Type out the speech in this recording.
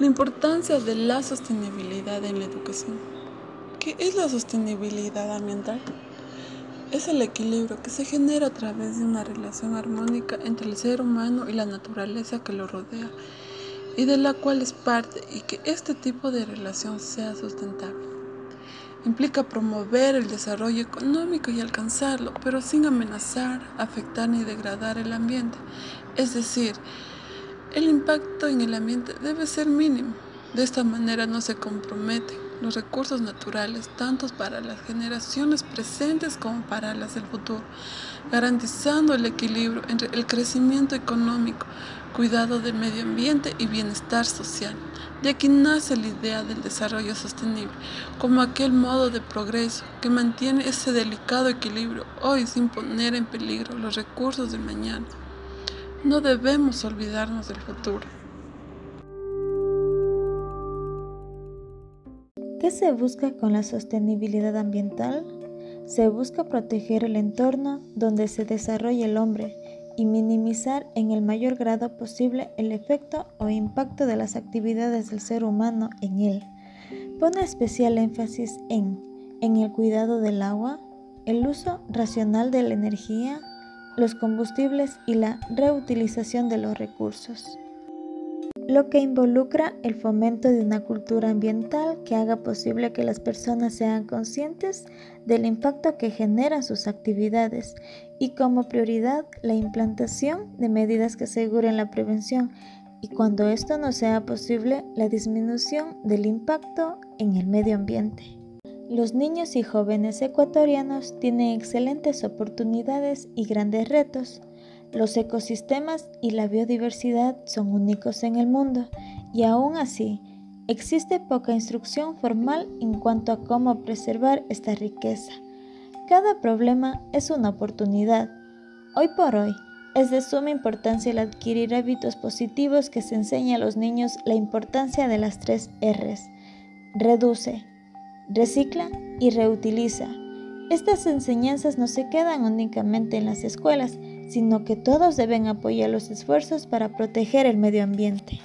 La importancia de la sostenibilidad en la educación. ¿Qué es la sostenibilidad ambiental? Es el equilibrio que se genera a través de una relación armónica entre el ser humano y la naturaleza que lo rodea y de la cual es parte y que este tipo de relación sea sustentable. Implica promover el desarrollo económico y alcanzarlo, pero sin amenazar, afectar ni degradar el ambiente. Es decir, el impacto en el ambiente debe ser mínimo. De esta manera no se comprometen los recursos naturales, tanto para las generaciones presentes como para las del futuro, garantizando el equilibrio entre el crecimiento económico, cuidado del medio ambiente y bienestar social. De aquí nace la idea del desarrollo sostenible, como aquel modo de progreso que mantiene ese delicado equilibrio hoy sin poner en peligro los recursos de mañana. No debemos olvidarnos del futuro. ¿Qué se busca con la sostenibilidad ambiental? Se busca proteger el entorno donde se desarrolla el hombre y minimizar en el mayor grado posible el efecto o impacto de las actividades del ser humano en él. Pone especial énfasis en, en el cuidado del agua, el uso racional de la energía, los combustibles y la reutilización de los recursos, lo que involucra el fomento de una cultura ambiental que haga posible que las personas sean conscientes del impacto que generan sus actividades y como prioridad la implantación de medidas que aseguren la prevención y cuando esto no sea posible la disminución del impacto en el medio ambiente. Los niños y jóvenes ecuatorianos tienen excelentes oportunidades y grandes retos. Los ecosistemas y la biodiversidad son únicos en el mundo y aún así existe poca instrucción formal en cuanto a cómo preservar esta riqueza. Cada problema es una oportunidad. Hoy por hoy es de suma importancia el adquirir hábitos positivos que se enseñe a los niños la importancia de las tres R's. Reduce, recicla y reutiliza. Estas enseñanzas no se quedan únicamente en las escuelas, sino que todos deben apoyar los esfuerzos para proteger el medio ambiente.